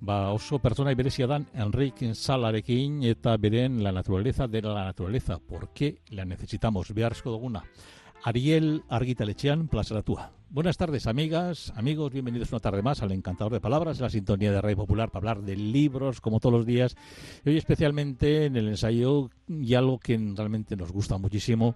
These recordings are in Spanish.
ba oso pertsona berezia dan Enrique Salarekin eta beren la naturaleza de la naturaleza, por qué la necesitamos, beharrezko duguna. Ariel Argitalechean, plazaratua. Buenas tardes, amigas, amigos, bienvenidos una tarde más al Encantador de Palabras, la sintonía de Radio Popular para hablar de libros, como todos los días. Y hoy especialmente en el ensayo y algo que realmente nos gusta muchísimo,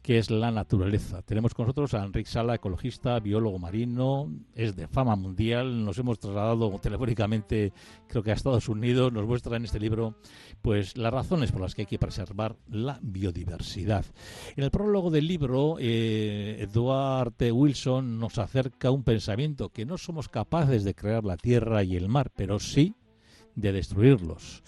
que es la naturaleza. Tenemos con nosotros a Enrique Sala, ecologista, biólogo marino, es de fama mundial, nos hemos trasladado telefónicamente, creo que a Estados Unidos, nos muestra en este libro pues las razones por las que hay que preservar la biodiversidad. En el prólogo del libro, eh, Edward Wilson nos acerca un pensamiento que no somos capaces de crear la tierra y el mar, pero sí de destruirlos.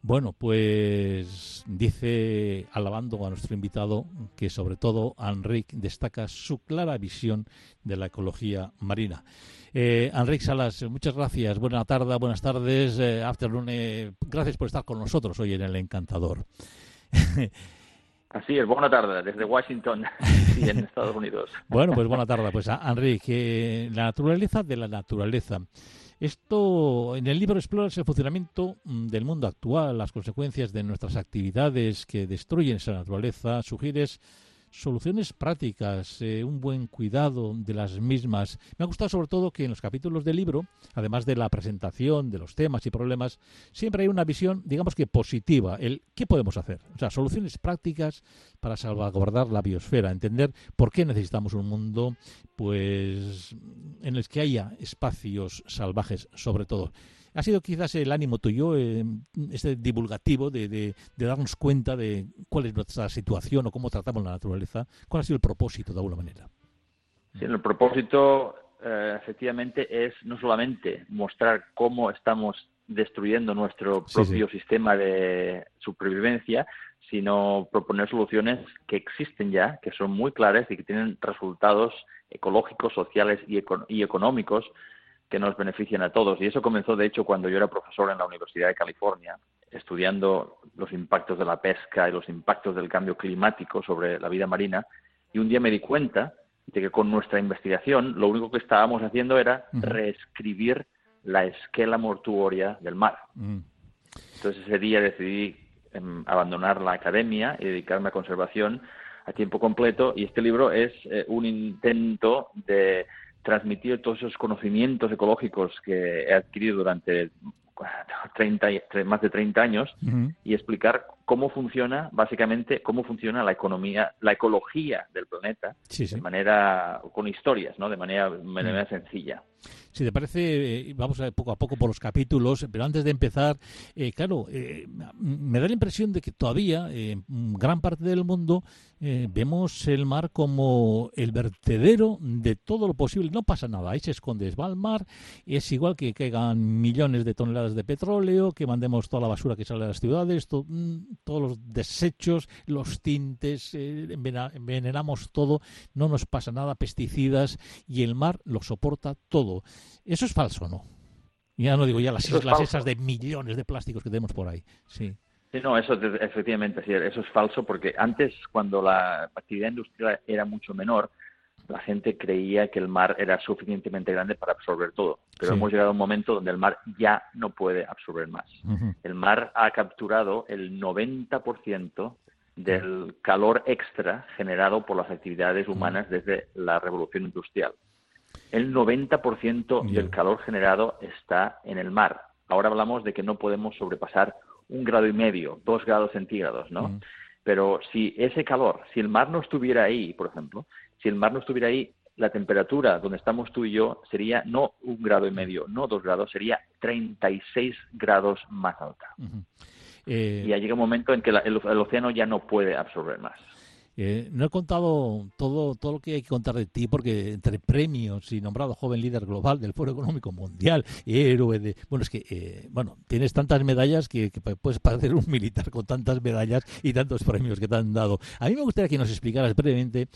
Bueno, pues dice, alabando a nuestro invitado, que sobre todo Enrique destaca su clara visión de la ecología marina. Eh, Salas, muchas gracias. Buena tarde, buenas tardes, eh, afternoon. Eh, gracias por estar con nosotros hoy en El Encantador. Así es, buena tarde desde Washington y en Estados Unidos. Bueno, pues buena tarde. Pues Enrique, la naturaleza de la naturaleza. Esto en el libro exploras el funcionamiento mm, del mundo actual, las consecuencias de nuestras actividades que destruyen esa naturaleza, sugieres soluciones prácticas, eh, un buen cuidado de las mismas. Me ha gustado sobre todo que en los capítulos del libro, además de la presentación de los temas y problemas, siempre hay una visión, digamos que positiva, el qué podemos hacer. O sea, soluciones prácticas para salvaguardar la biosfera, entender por qué necesitamos un mundo pues en el que haya espacios salvajes sobre todo ha sido quizás el ánimo tuyo, eh, este divulgativo, de, darnos cuenta de cuál es nuestra situación o cómo tratamos la naturaleza. ¿Cuál ha sido el propósito, de alguna manera? Sí, el propósito, eh, efectivamente, es no solamente mostrar cómo estamos destruyendo nuestro propio sistema de supervivencia, sino proponer soluciones que existen ya, que son muy claras y que tienen resultados ecológicos, sociales y, y económicos que nos benefician a todos. Y eso comenzó, de hecho, cuando yo era profesor en la Universidad de California, estudiando los impactos de la pesca y los impactos del cambio climático sobre la vida marina. Y un día me di cuenta de que con nuestra investigación lo único que estábamos haciendo era reescribir la esquela mortuoria del mar. Mm. Entonces ese día decidí em, abandonar la academia y dedicarme a conservación a tiempo completo y este libro es eh, un intento de transmitir todos esos conocimientos ecológicos que he adquirido durante 30, más de 30 años y explicar cómo funciona, básicamente, cómo funciona la economía, la ecología del planeta de manera, con historias, ¿no? De manera, de manera sencilla. Si te parece, eh, vamos a poco a poco por los capítulos, pero antes de empezar, eh, claro, eh, me da la impresión de que todavía en gran parte del mundo vemos el mar como el vertedero de todo lo posible. No pasa nada, ahí se esconde, va al mar, es igual que caigan millones de toneladas de petróleo, que mandemos toda la basura que sale de las ciudades, mm, todos los desechos, los tintes, envenenamos todo, no nos pasa nada, pesticidas, y el mar lo soporta todo. Eso es falso, ¿no? Ya no digo ya las islas esas de millones de plásticos que tenemos por ahí. Sí. Sí, no, eso efectivamente, sí, eso es falso porque antes, cuando la actividad industrial era mucho menor, la gente creía que el mar era suficientemente grande para absorber todo. Pero hemos llegado a un momento donde el mar ya no puede absorber más. El mar ha capturado el 90% del calor extra generado por las actividades humanas desde la revolución industrial el 90% del calor generado está en el mar. Ahora hablamos de que no podemos sobrepasar un grado y medio, dos grados centígrados, ¿no? Pero si ese calor, si el mar no estuviera ahí, por ejemplo, si el mar no estuviera ahí, la temperatura donde estamos tú y yo sería no un grado y medio, no dos grados, sería 36 grados más alta. Eh, y ya llega un momento en que el océano ya no puede absorber más. Eh, no he contado todo, todo lo que hay que contar de ti, porque entre premios y nombrado joven líder global del Foro Económico Mundial, héroe de... Bueno, es que, eh, bueno, tienes tantas medallas que, que, puedes parecer un militar con tantas medallas y tantos premios que te han dado. A mí me gustaría que nos explicaras brevemente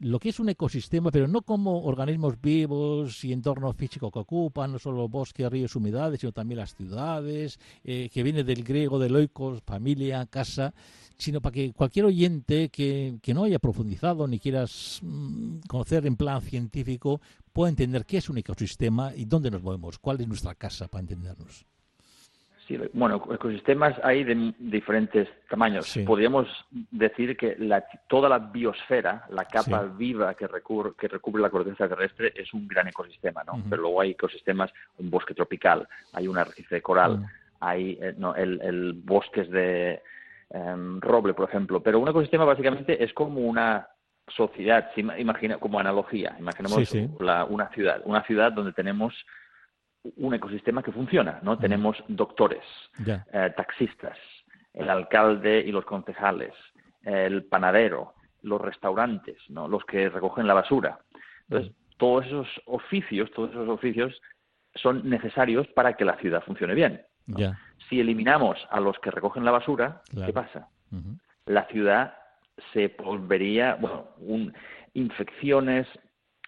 lo que es un ecosistema, pero no como organismos vivos y entorno físico que ocupan, no solo bosques, ríos, humedades, sino también las ciudades, eh, que viene del griego de loicos, familia, casa, sino para que cualquier oyente que, que no haya profundizado ni quieras mm, conocer en plan científico pueda entender qué es un ecosistema y dónde nos movemos, cuál es nuestra casa para entendernos bueno, ecosistemas hay de diferentes tamaños. Podríamos decir que toda la biosfera, la capa viva que, que recubre la corteza terrestre, es un gran ecosistema, ¿no? Pero luego hay ecosistemas, un bosque tropical, hay un arrecife de coral, hay eh, el, bosques de em, roble, por ejemplo. Pero un ecosistema básicamente es como una sociedad, imagina, como analogía. Imaginemos una ciudad, una ciudad donde tenemos un ecosistema que funciona, ¿no? Tenemos doctores, eh, taxistas, el alcalde y los concejales, el panadero, los restaurantes, ¿no? Los que recogen la basura. Entonces, todos esos oficios, todos esos oficios son necesarios para que la ciudad funcione bien. Si eliminamos a los que recogen la basura, ¿qué pasa? La ciudad se volvería, bueno, un, infecciones,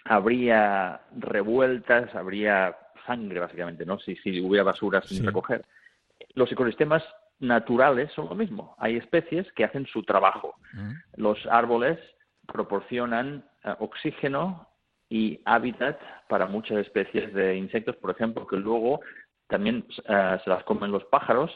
habría revueltas, habría sangre, básicamente, ¿no? Si, si hubiera basura sin recoger. Los ecosistemas naturales son lo mismo. Hay especies que hacen su trabajo. Mm. Los árboles proporcionan eh, oxígeno y hábitat para muchas especies de insectos, por ejemplo, que luego también eh, se las comen los pájaros,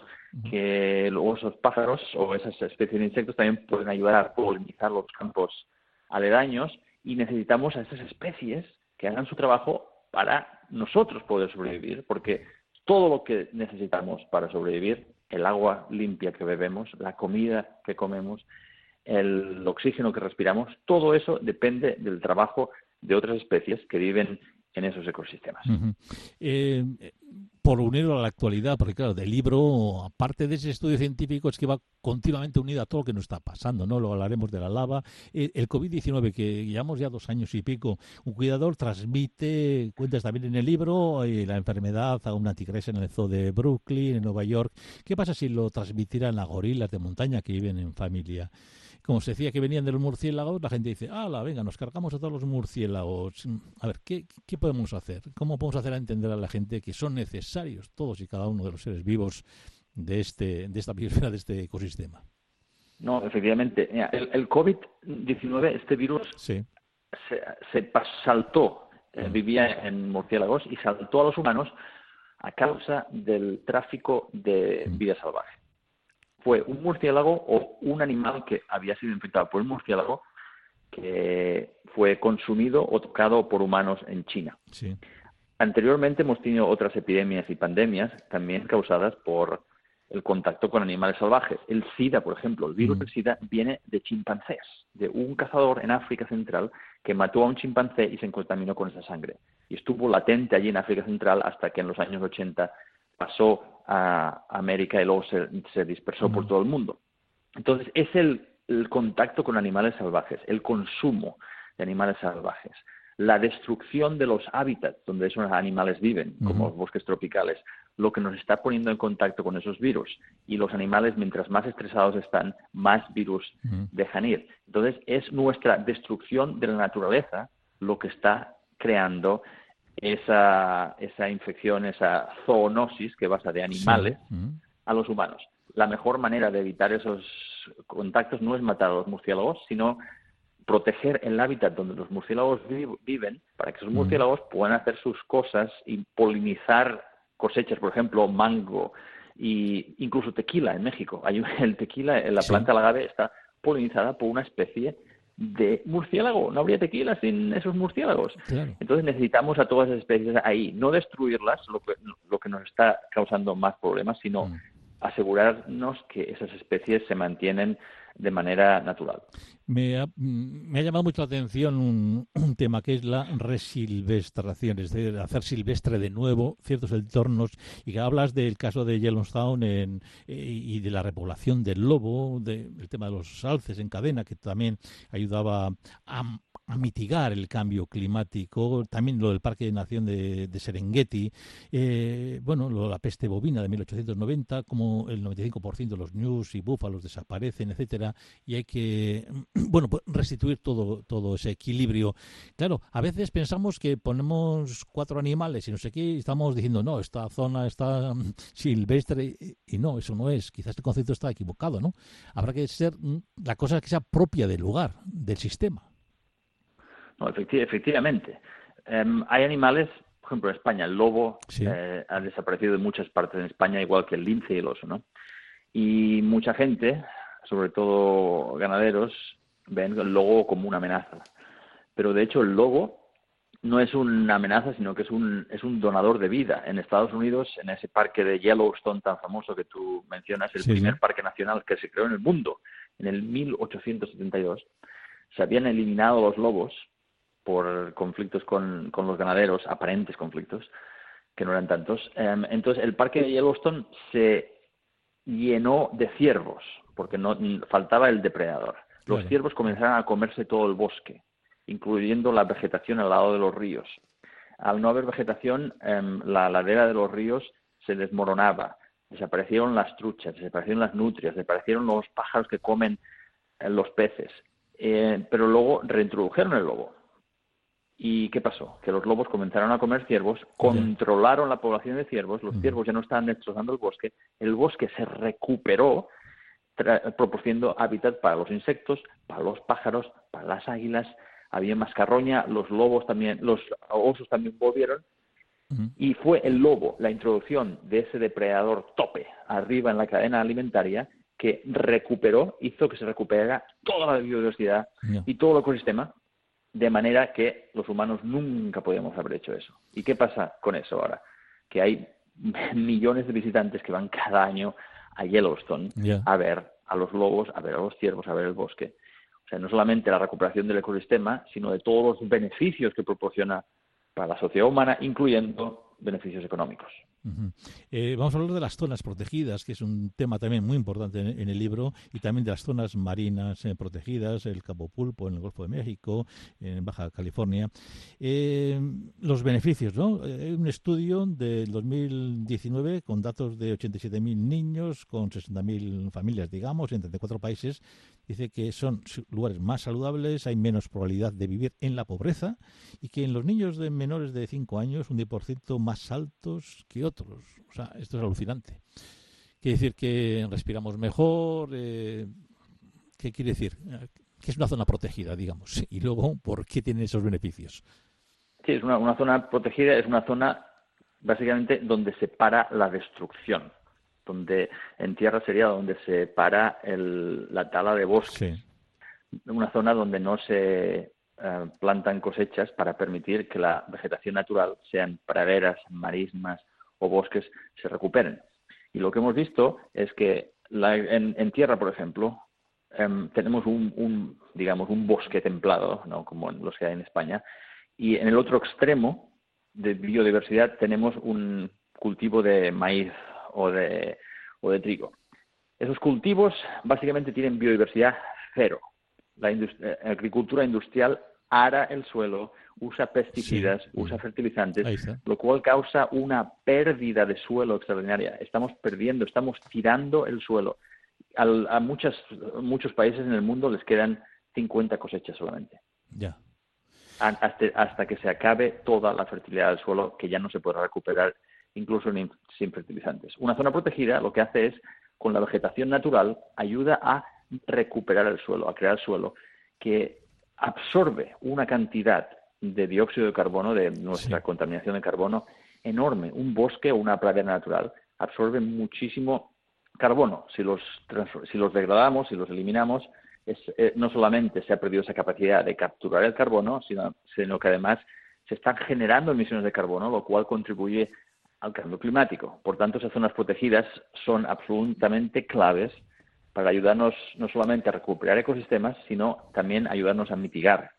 que luego esos pájaros o esas especies de insectos también pueden ayudar a polinizar los campos aledaños y necesitamos a esas especies que hagan su trabajo para nosotros poder sobrevivir, porque todo lo que necesitamos para sobrevivir, el agua limpia que bebemos, la comida que comemos, el oxígeno que respiramos, todo eso depende del trabajo de otras especies que viven en esos ecosistemas por unirlo a la actualidad, porque claro, del libro, aparte de ese estudio científico, es que va continuamente unido a todo lo que nos está pasando, ¿no? Lo hablaremos de la lava. Eh, el COVID-19, que llevamos ya dos años y pico, un cuidador transmite, cuentas también en el libro, eh, la enfermedad a una tigresa en el zoo de Brooklyn, en Nueva York. ¿Qué pasa si lo transmitieran a gorilas de montaña que viven en familia? Como se decía que venían de los murciélagos, la gente dice, la venga, nos cargamos a todos los murciélagos. A ver, ¿qué, ¿qué podemos hacer? ¿Cómo podemos hacer a entender a la gente que son necesarios todos y cada uno de los seres vivos de, este, de esta biosfera, de este ecosistema? No, efectivamente. el, el COVID-19, este virus, se, se saltó, eh, mm. vivía en murciélagos y saltó a los humanos a causa del tráfico de mm. vida salvaje fue un murciélago o un animal que había sido infectado por un murciélago que fue consumido o tocado por humanos en China. Anteriormente hemos tenido otras epidemias y pandemias también causadas por el contacto con animales salvajes. El SIDA, por ejemplo, el virus mm. del SIDA viene de chimpancés, de un cazador en África Central que mató a un chimpancé y se contaminó con esa sangre. Y estuvo latente allí en África Central hasta que en los años 80 pasó a América y luego se, dispersó por todo el mundo. Entonces, es el, contacto con animales salvajes, el consumo de animales salvajes, la destrucción de los hábitats donde esos animales viven, como los bosques tropicales, lo que nos está poniendo en contacto con esos virus. Y los animales, mientras más estresados están, más virus dejan ir. Entonces, es nuestra destrucción de la naturaleza lo que está creando esa, esa infección, esa zoonosis que pasa de animales mm. a los humanos. La mejor manera de evitar esos contactos no es matar a los murciélagos, sino proteger el hábitat donde los murciélagos viven para que esos mm. murciélagos puedan hacer sus cosas y polinizar cosechas, por ejemplo, mango e incluso tequila en México. Hay el tequila, la planta agave está polinizada por una especie de murciélago. No habría tequila sin esos murciélagos. Entonces necesitamos a todas esas especies ahí, no destruirlas, lo que, lo que nos está causando más problemas, sino mm. Asegurarnos que esas especies se mantienen de manera natural. Me ha, me ha llamado mucho la atención un, tema que es la resilvestración, es decir, hacer silvestre de nuevo ciertos entornos y que hablas del caso de Yellowstone eh, y de la repoblación del lobo, del tema de los alces en cadena, que también ayudaba a, a mitigar el cambio climático, también lo del Parque de Nación de, Serengeti, eh, bueno, lo, la peste bovina de 1890, como el 95% de los news y búfalos desaparecen, etcétera, y hay que, bueno, pues restituir todo, todo ese equilibrio. Claro, a veces pensamos que ponemos cuatro animales y no sé qué, y estamos diciendo, no, esta zona está silvestre, y no, eso no es, quizás el concepto está equivocado, ¿no? Habrá que ser la cosa que sea propia del lugar, del sistema. No, efectivamente. Em, hay animales, por ejemplo, en España, el lobo eh, ha desaparecido en muchas partes de España, igual que el lince y el oso, ¿no? Y mucha gente, sobre todo ganaderos, ven el lobo como una amenaza. Pero de hecho el lobo no es una amenaza, sino que es un, es un donador de vida. En Estados Unidos, en ese parque de Yellowstone tan famoso que tú mencionas, el primer parque nacional que se creó en el mundo, en el 1872, se habían eliminado los lobos por conflictos con, con los ganaderos, aparentes conflictos, que no eran tantos. Em, entonces, el parque de Yellowstone se llenó de ciervos, porque no faltaba el depredador. Los ciervos comenzaron a comerse todo el bosque, incluyendo la vegetación al lado de los ríos. Al no haber vegetación, em, la ladera de los ríos se desmoronaba, desaparecieron las truchas, desaparecieron las nutrias, desaparecieron los pájaros que comen eh, los peces. Eh, pero luego reintrodujeron el lobo. ¿Y qué pasó? Que los lobos comenzaron a comer ciervos, controlaron la población de ciervos, los ciervos ya no estaban destrozando el bosque, el bosque se recuperó proporcionando hábitat para los insectos, para los pájaros, para las águilas, había más carroña, los lobos también, los osos también volvieron, y fue el lobo, la introducción de ese depredador tope arriba en la cadena alimentaria, que recuperó, hizo que se recuperara toda la biodiversidad y todo el ecosistema de manera que los humanos nunca podíamos haber hecho eso. ¿Y qué pasa con eso ahora? Que hay millones de visitantes que van cada año a Yellowstone a ver a los lobos, a ver a los ciervos, a ver el bosque. O sea, no solamente la recuperación del ecosistema, sino de todos los beneficios que proporciona para la sociedad humana, incluyendo beneficios económicos. Eh, vamos a hablar de las zonas protegidas, que es un tema también muy importante en, el libro, y también de las zonas marinas eh, protegidas, el Cabo Pulpo en el Golfo de México, en Baja California. Eh, los beneficios, ¿no? Hay un estudio del 2019 con datos de 87.000 niños, con 60.000 familias, digamos, en 34 países. Dice que son lugares más saludables, hay menos probabilidad de vivir en la pobreza y que en los niños de menores de 5 años un 10% más altos que otros o sea, esto es alucinante. Quiere decir que respiramos mejor. Eh, ¿Qué quiere decir? Que es una zona protegida, digamos. Y luego, ¿por qué tiene esos beneficios? Sí, es una, una zona protegida, es una zona básicamente donde se para la destrucción. Donde en tierra sería donde se para el, la tala de bosques. Una zona donde no se eh, plantan cosechas para permitir que la vegetación natural sean praderas, marismas, o bosques se recuperen. Y lo que hemos visto es que en, tierra, por ejemplo, em, tenemos un, digamos, un bosque templado, ¿no? como los que hay en España, y en el otro extremo de biodiversidad tenemos un cultivo de maíz o de, o de trigo. Esos cultivos básicamente tienen biodiversidad cero. La eh, agricultura industrial ara el suelo, usa pesticidas, usa fertilizantes, lo cual causa una pérdida de suelo extraordinaria. Estamos perdiendo, estamos tirando el suelo. a muchas, muchos países en el mundo les quedan 50 cosechas solamente. Ya. Hasta, hasta, que se acabe toda la fertilidad del suelo, que ya no se podrá recuperar incluso sin fertilizantes. Una zona protegida lo que hace es, con la vegetación natural, ayuda a recuperar el suelo, a crear suelo, que absorbe una cantidad de dióxido de carbono, de nuestra contaminación de carbono, enorme. Un bosque o una pradera natural absorbe muchísimo carbono. Si los, si los degradamos, si los eliminamos, eh, no solamente se ha perdido esa capacidad de capturar el carbono, sino, sino que además se están generando emisiones de carbono, lo cual contribuye al cambio climático. Por tanto, esas zonas protegidas son absolutamente claves para ayudarnos no solamente a recuperar ecosistemas, sino también ayudarnos a mitigar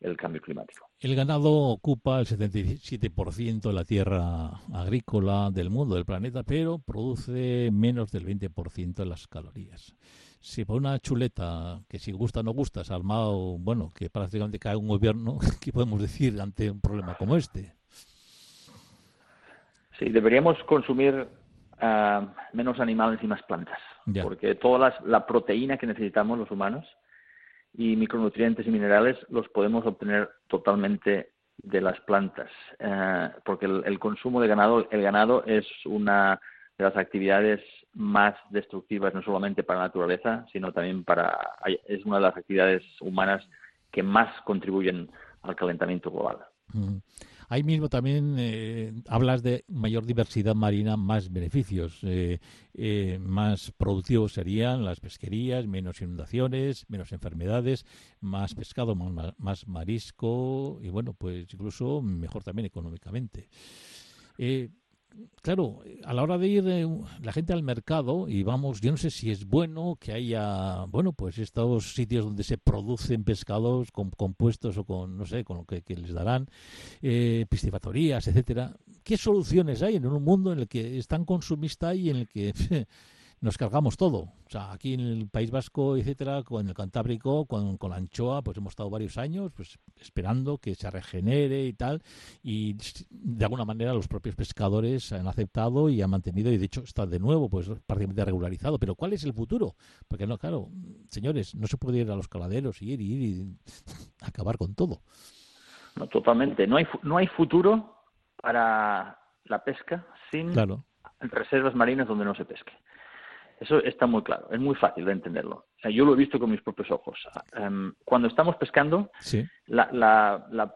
el cambio climático. El ganado ocupa el 77% de la tierra agrícola del mundo, del planeta, pero produce menos del 20% de las calorías. Si por una chuleta, que si gusta o no gusta, se ha armado, bueno, que prácticamente cae un gobierno, ¿qué podemos decir ante un problema como este? Sí, deberíamos consumir ah, menos animales y más plantas, porque toda la proteína que necesitamos los humanos y micronutrientes y minerales los podemos obtener totalmente de las plantas, eh, porque el, consumo de ganado, el ganado es una de las actividades más destructivas no solamente para la naturaleza, sino también para es una de las actividades humanas que más contribuyen al calentamiento global. Mm. Ahí mismo también eh, hablas de mayor diversidad marina, más beneficios. Eh, eh, más productivos serían las pesquerías, menos inundaciones, menos enfermedades, más pescado, más, marisco y bueno, pues incluso mejor también económicamente claro, a la hora de ir eh, la gente al mercado y vamos, yo no sé si es bueno que haya, bueno, pues estos sitios donde se producen pescados con compuestos o con, no sé, con lo que, les darán, eh, piscifactorías, etcétera. ¿Qué soluciones hay en un mundo en el que es tan consumista y en el que nos cargamos todo. O sea, aquí en el País Vasco, etcétera, con el Cantábrico, con, con la anchoa, pues hemos estado varios años pues esperando que se regenere y tal. Y de alguna manera los propios pescadores han aceptado y han mantenido, y de hecho está de nuevo, pues prácticamente regularizado. Pero ¿cuál es el futuro? Porque no, claro, señores, no se puede ir a los caladeros y ir y ir y acabar con todo. No, totalmente. No hay, no hay futuro para la pesca sin reservas marinas donde no se pesque. Eso está muy claro, es muy fácil de entenderlo. yo lo he visto con mis propios ojos. Em, cuando estamos pescando, la,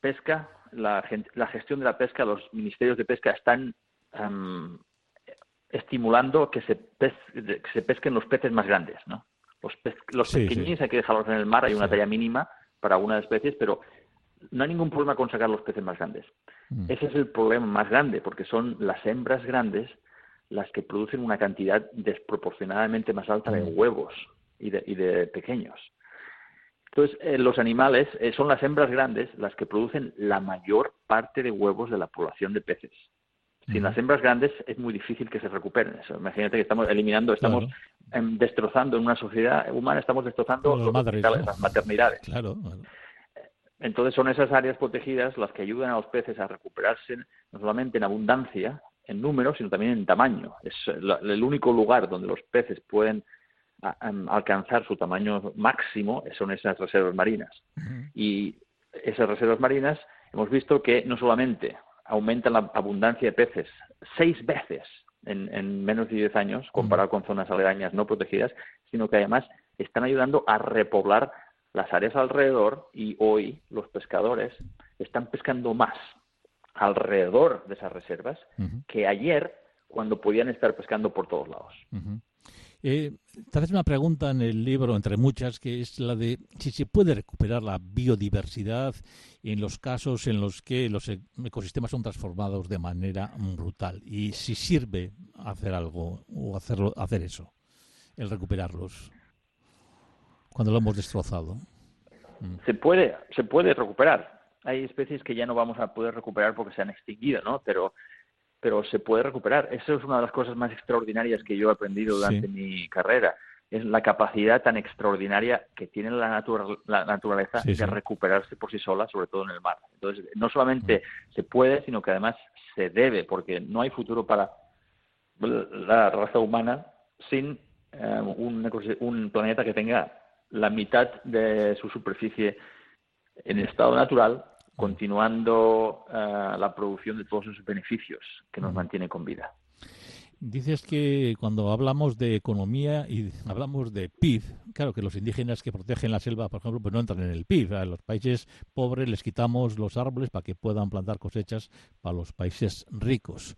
pesca, la, gestión de la pesca, los ministerios de pesca están em, estimulando que se, se pesquen los peces más grandes. ¿no? Los, los pequeñines hay que dejarlos en el mar, hay una talla mínima para algunas especies, pero no hay ningún problema con sacar los peces más grandes. Mm. Ese es el problema más grande, porque son las hembras grandes las que producen una cantidad desproporcionadamente más alta de huevos y de, pequeños. Entonces, eh, los animales eh, son las hembras grandes las que producen la mayor parte de huevos de la población de peces. Sin las hembras grandes es muy difícil que se recuperen. Eso. Imagínate que estamos eliminando, estamos em, destrozando en una sociedad humana, estamos destrozando las maternidades. Claro, Entonces son esas áreas protegidas las que ayudan a los peces a recuperarse no solamente en abundancia, en número, sino también en tamaño. Es el único lugar donde los peces pueden alcanzar su tamaño máximo son esas reservas marinas. Y esas reservas marinas hemos visto que no solamente aumentan la abundancia de peces seis veces en, menos de diez años, comparado con zonas aledañas no protegidas, sino que además están ayudando a repoblar las áreas alrededor y hoy los pescadores están pescando más alrededor de esas reservas que ayer cuando podían estar pescando por todos lados. Eh, te haces una pregunta en el libro, entre muchas, que es la de si se puede recuperar la biodiversidad en los casos en los que los e-, ecosistemas son transformados de manera brutal y si sirve hacer algo o hacerlo, hacer eso, el recuperarlos cuando lo hemos destrozado. Se puede, se puede recuperar hay especies que ya no vamos a poder recuperar porque se han extinguido, ¿no? Pero, pero se puede recuperar. Eso es una de las cosas más extraordinarias que yo he aprendido durante mi carrera. Es la capacidad tan extraordinaria que tiene la, la naturaleza de recuperarse por sí sola, sobre todo en el mar. Entonces, no solamente mm. se puede, sino que además se debe, porque no hay futuro para la raza humana sin eh, un, un planeta que tenga la mitad de su superficie en estado natural, continuando eh, la producción de todos esos beneficios que nos mantiene con vida. Dices que cuando hablamos de economía y hablamos de PIB, claro que los indígenas que protegen la selva, por ejemplo, pues no entran en el PIB. A los países pobres les quitamos los árboles para que puedan plantar cosechas para los países ricos.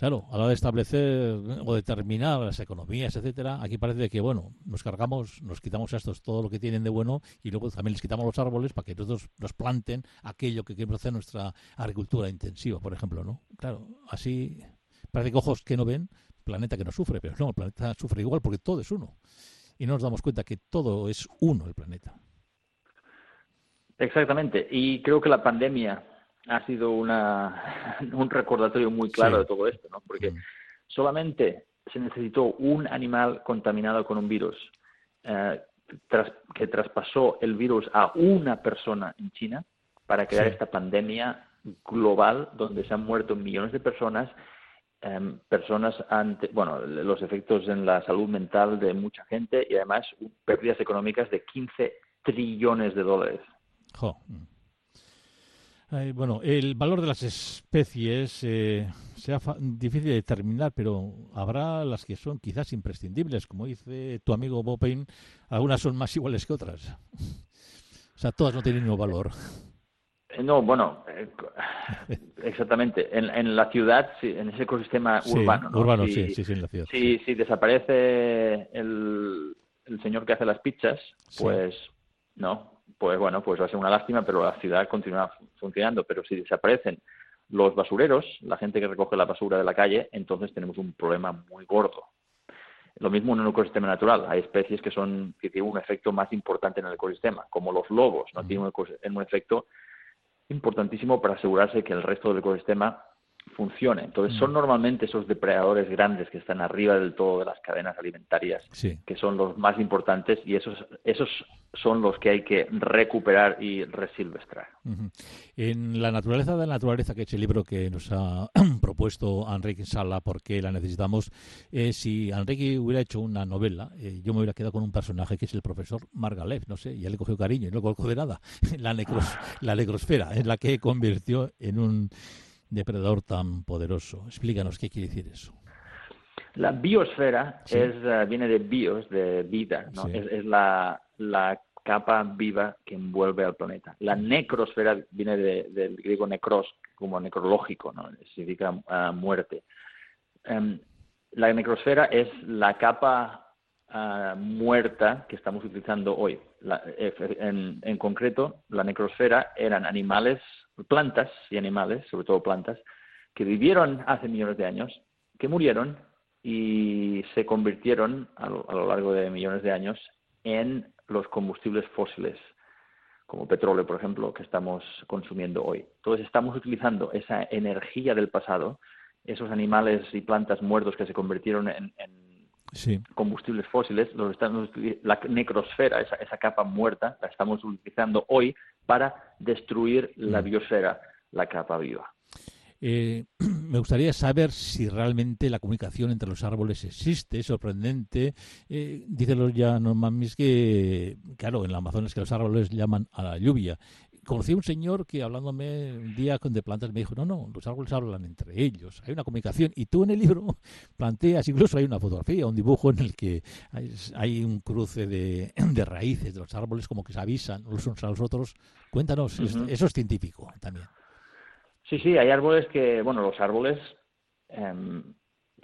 Claro, a la hora de establecer o determinar las economías, etcétera, aquí parece que, bueno, nos cargamos, nos quitamos a estos todo lo que tienen de bueno y luego también les quitamos los árboles para que nosotros nos planten aquello que queremos hacer nuestra agricultura intensiva, por ejemplo, ¿no? Claro, así parece que ojos que no ven, planeta que no sufre, pero no, el planeta sufre igual porque todo es uno. Y no nos damos cuenta que todo es uno el planeta. Exactamente. Y creo que la pandemia ha sido una, un recordatorio muy claro de todo esto, ¿no? Porque mm. solamente se necesitó un animal contaminado con un virus eh, que traspasó el virus a una persona en China para crear esta pandemia global donde se han muerto millones de personas, em, personas ante, bueno, los efectos en la salud mental de mucha gente y además pérdidas económicas de 15 trillones de dólares. Bueno, el valor de las especies eh, sea difícil de determinar, pero habrá las que son quizás imprescindibles. Como dice tu amigo Bob Payne, algunas son más iguales que otras. O sea, todas no tienen el mismo valor. Eh, no, bueno, eh, exactamente. En, la ciudad, en ese ecosistema urbano. Urbano, sí, sí, sí, en la ciudad. Si, si desaparece el, el, señor que hace las pizzas, pues no, pues bueno, pues va a ser una lástima, pero la ciudad continúa funcionando. Pero si desaparecen los basureros, la gente que recoge la basura de la calle, entonces tenemos un problema muy gordo. Lo mismo en un ecosistema natural. Hay especies que son que tienen un efecto más importante en el ecosistema, como los lobos, no tienen un, un efecto importantísimo para asegurarse que el resto del ecosistema funcione. Entonces, son mm. normalmente esos depredadores grandes que están arriba del todo de las cadenas alimentarias, que son los más importantes y esos, esos son los que hay que recuperar y resilvestrar. En La naturaleza de la naturaleza, que es el libro que nos ha propuesto Enrique Sala, porque la necesitamos, eh, si Enrique hubiera hecho una novela, eh, yo me hubiera quedado con un personaje que es el profesor Margalef, no sé, ya le cogió cariño y no colocó de nada, la, necros, la necrosfera, es la que convirtió en un depredador tan poderoso. Explícanos qué quiere decir eso. La biosfera es, eh, viene de bios, de vida, ¿no? es, la, capa viva que envuelve al planeta. La necrosfera viene del griego necros, como necrológico, ¿no? significa ah, muerte. Em, la necrosfera es la capa ah, muerta que estamos utilizando hoy. en, en, concreto, la necrosfera eran animales plantas y animales, sobre todo plantas, que vivieron hace millones de años, que murieron y se convirtieron a lo, largo de millones de años en los combustibles fósiles, como petróleo, por ejemplo, que estamos consumiendo hoy. Entonces estamos utilizando esa energía del pasado, esos animales y plantas muertos que se convirtieron en, combustibles fósiles, los estamos, la necrosfera, esa, esa capa muerta, la estamos utilizando hoy para destruir la mm. biosfera, la capa viva. Eh, me gustaría saber si realmente la comunicación entre los árboles existe, es sorprendente. Eh, dicen ya Norman que, claro, en la Amazonas que los árboles llaman a la lluvia. Conocí a un señor que hablándome un día de plantas me dijo, no, no, los árboles hablan entre ellos, hay una comunicación. Y tú en el libro planteas, incluso hay una fotografía, un dibujo en el que hay, un cruce de, raíces de los árboles como que se avisan los unos a los otros. Cuéntanos, eso es científico también. Sí, sí, hay árboles que, bueno, los árboles em,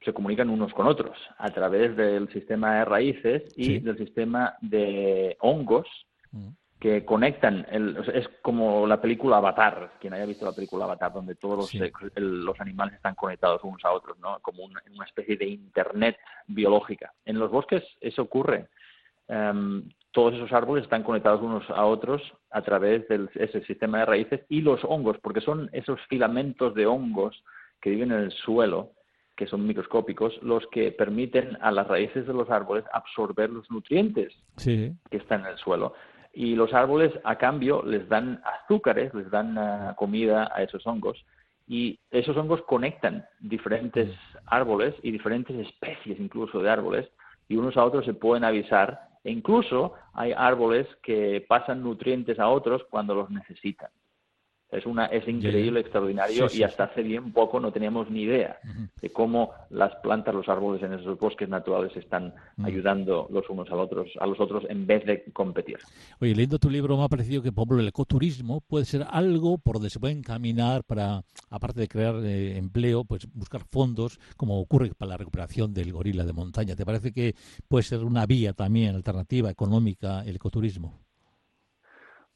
se comunican unos con otros a través del sistema de raíces y del sistema de hongos mm. Que conectan. El, es como la película Avatar, quien haya visto la película Avatar, donde todos los, los animales están conectados unos a otros, ¿no? Como una especie de internet biológica. En los bosques eso ocurre. Em, todos esos árboles están conectados unos a otros a través de ese sistema de raíces y los hongos, porque son esos filamentos de hongos que viven en el suelo, que son microscópicos, los que permiten a las raíces de los árboles absorber los nutrientes que están en el suelo. Y los árboles, a cambio, les dan azúcares, les dan eh, comida a esos hongos. Y esos hongos conectan diferentes árboles y diferentes especies incluso de árboles, y unos a otros se pueden avisar e incluso hay árboles que pasan nutrientes a otros cuando los necesitan. Es una es increíble, extraordinario y hasta hace bien poco no teníamos ni idea de cómo las plantas, los árboles en esos bosques naturales están ayudando los unos a los otros, a los otros en vez de competir. Oye, leyendo tu libro me ha parecido que por el ecoturismo puede ser algo por donde se puede encaminar para, aparte de crear eh, empleo, pues buscar fondos, como ocurre para la recuperación del gorila de montaña. ¿Te parece que puede ser una vía también alternativa económica el ecoturismo?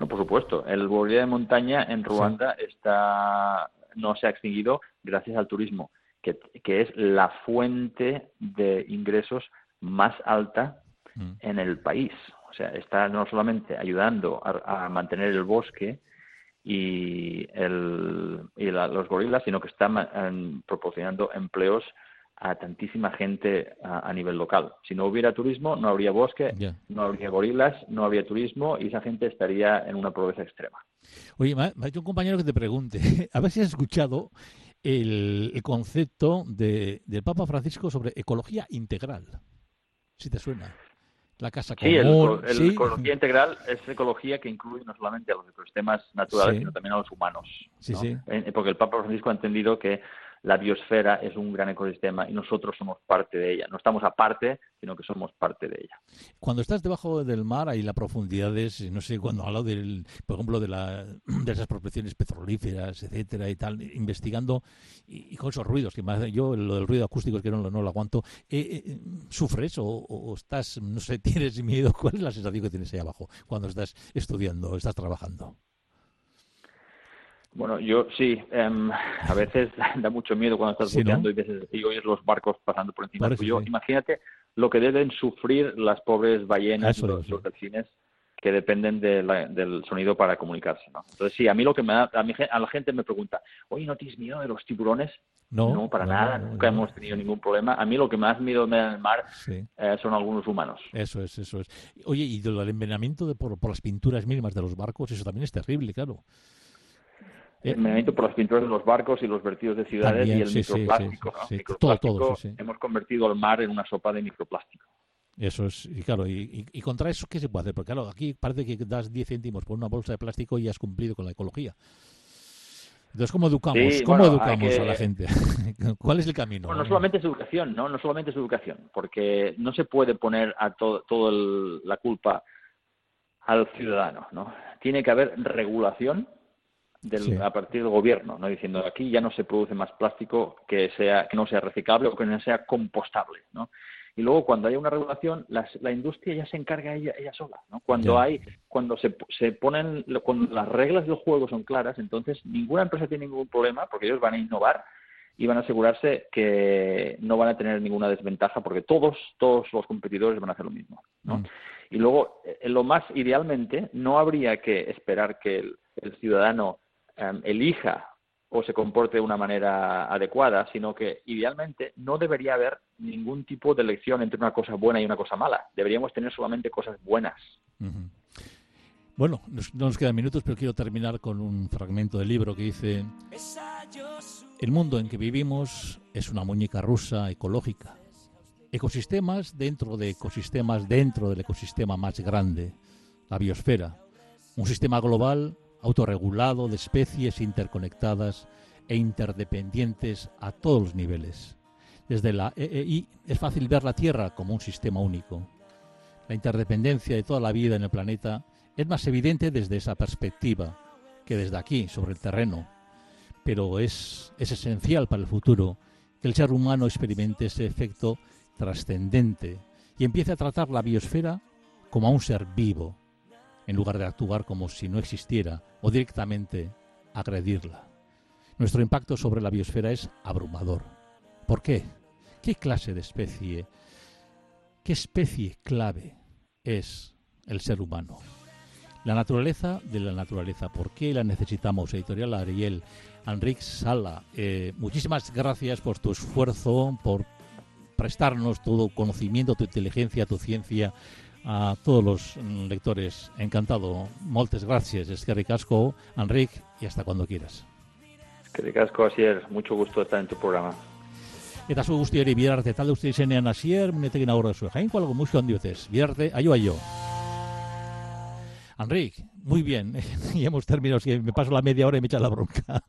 No, por supuesto. El gorila de montaña en Ruanda está no se ha extinguido gracias al turismo, que, que es la fuente de ingresos más alta mm. en el país. O sea, está no solamente ayudando a, mantener el bosque y, el, y los gorilas, sino que está proporcionando empleos a tantísima gente a, nivel local. Si no hubiera turismo, no habría bosque, no habría gorilas, no habría turismo y esa gente estaría en una pobreza extrema. Oye, me ha un compañero que te pregunte, a ver si has escuchado el, concepto de, del Papa Francisco sobre ecología integral, si te suena. La casa común. Sí, el, ecología integral es ecología que incluye no solamente a los ecosistemas naturales, sino también a los humanos. Sí, sí. Porque el Papa Francisco ha entendido que la biosfera es un gran ecosistema y nosotros somos parte de ella. No estamos aparte, sino que somos parte de ella. Cuando estás debajo del mar, hay la profundidades, no sé, cuando hablo del, por ejemplo, de, la, de esas prospecciones petrolíferas, etcétera, y tal, investigando, y, con esos ruidos, que más, yo lo del ruido acústico es que no, no lo aguanto, eh, eh, ¿sufres o, o, estás, no sé, tienes miedo? ¿Cuál es la sensación que tienes ahí abajo cuando estás estudiando, estás trabajando? Bueno, yo sí, em, a veces da mucho miedo cuando estás sí, y, oyes los barcos pasando por encima tuyo. Imagínate lo que deben sufrir las pobres ballenas, los, los, delfines, que dependen del sonido para comunicarse. ¿no? Entonces, sí, a mí lo que me da, a, a la gente me pregunta, oye, ¿no tienes miedo de los tiburones? No, para nada, nunca hemos tenido ningún problema. A mí lo que más miedo me da en el mar eh, son algunos humanos. Eso es, eso es. Oye, y del envenenamiento de por, por las pinturas mínimas de los barcos, eso también es terrible, claro. El envenenamiento por las pinturas de los barcos y los vertidos de ciudades y el microplástico. todo, hemos convertido el mar en una sopa de microplástico. Eso es, y claro, y, contra eso, ¿qué se puede hacer? Porque claro, aquí parece que das 10 céntimos por una bolsa de plástico y has cumplido con la ecología. Entonces, ¿cómo educamos? ¿Cómo educamos a la gente? ¿Cuál es el camino? no solamente es educación, ¿no? No solamente es educación, porque no se puede poner a todo, todo la culpa al ciudadano, ¿no? Tiene que haber regulación a partir del gobierno, no diciendo aquí ya no se produce más plástico que sea que no sea reciclable o que no sea compostable, ¿no? Y luego cuando haya una regulación, la, la industria ya se encarga ella, ella sola, ¿no? Cuando hay cuando se, se ponen cuando las reglas del juego son claras, entonces ninguna empresa tiene ningún problema porque ellos van a innovar y van a asegurarse que no van a tener ninguna desventaja porque todos todos los competidores van a hacer lo mismo, ¿no? Mm. Y luego, eh, lo más idealmente, no habría que esperar que el ciudadano Em, elija o se comporte de una manera adecuada, sino que idealmente no debería haber ningún tipo de elección entre una cosa buena y una cosa mala. Deberíamos tener solamente cosas buenas. Bueno, no nos quedan minutos, pero quiero terminar con un fragmento del libro que dice, el mundo en que vivimos es una muñeca rusa ecológica. Ecosistemas dentro de ecosistemas dentro del ecosistema más grande, la biosfera. Un sistema global autorregulado de especies interconectadas e interdependientes a todos los niveles. Desde la EEI es fácil ver la Tierra como un sistema único. La interdependencia de toda la vida en el planeta es más evidente desde esa perspectiva que desde aquí, sobre el terreno. Pero es, es esencial para el futuro que el ser humano experimente ese efecto trascendente y empiece a tratar la biosfera como a un ser vivo, en lugar de actuar como si no existiera o directamente agredirla. Nuestro impacto sobre la biosfera es abrumador. ¿Por qué? ¿Qué clase de especie, qué especie clave es el ser humano? La naturaleza de la naturaleza. ¿Por qué la necesitamos? Editorial Ariel. Enrique Sala, eh, muchísimas gracias por tu esfuerzo, por prestarnos todo conocimiento, tu inteligencia, tu ciencia, a todos los lectores. Encantado. Moltes gracias. Es que ricasco, Enric, y hasta cuando quieras. Que ricasco, Asier. Mucho gusto estar en tu programa. Eta zu guztiari bidarte talde uste izenean asier, munetekin aurra zuen. Jainko algo musio handiotes. Bidarte, aio aio. Enric, muy bien. ya hemos terminado. Si me paso la media hora y me echa la bronca.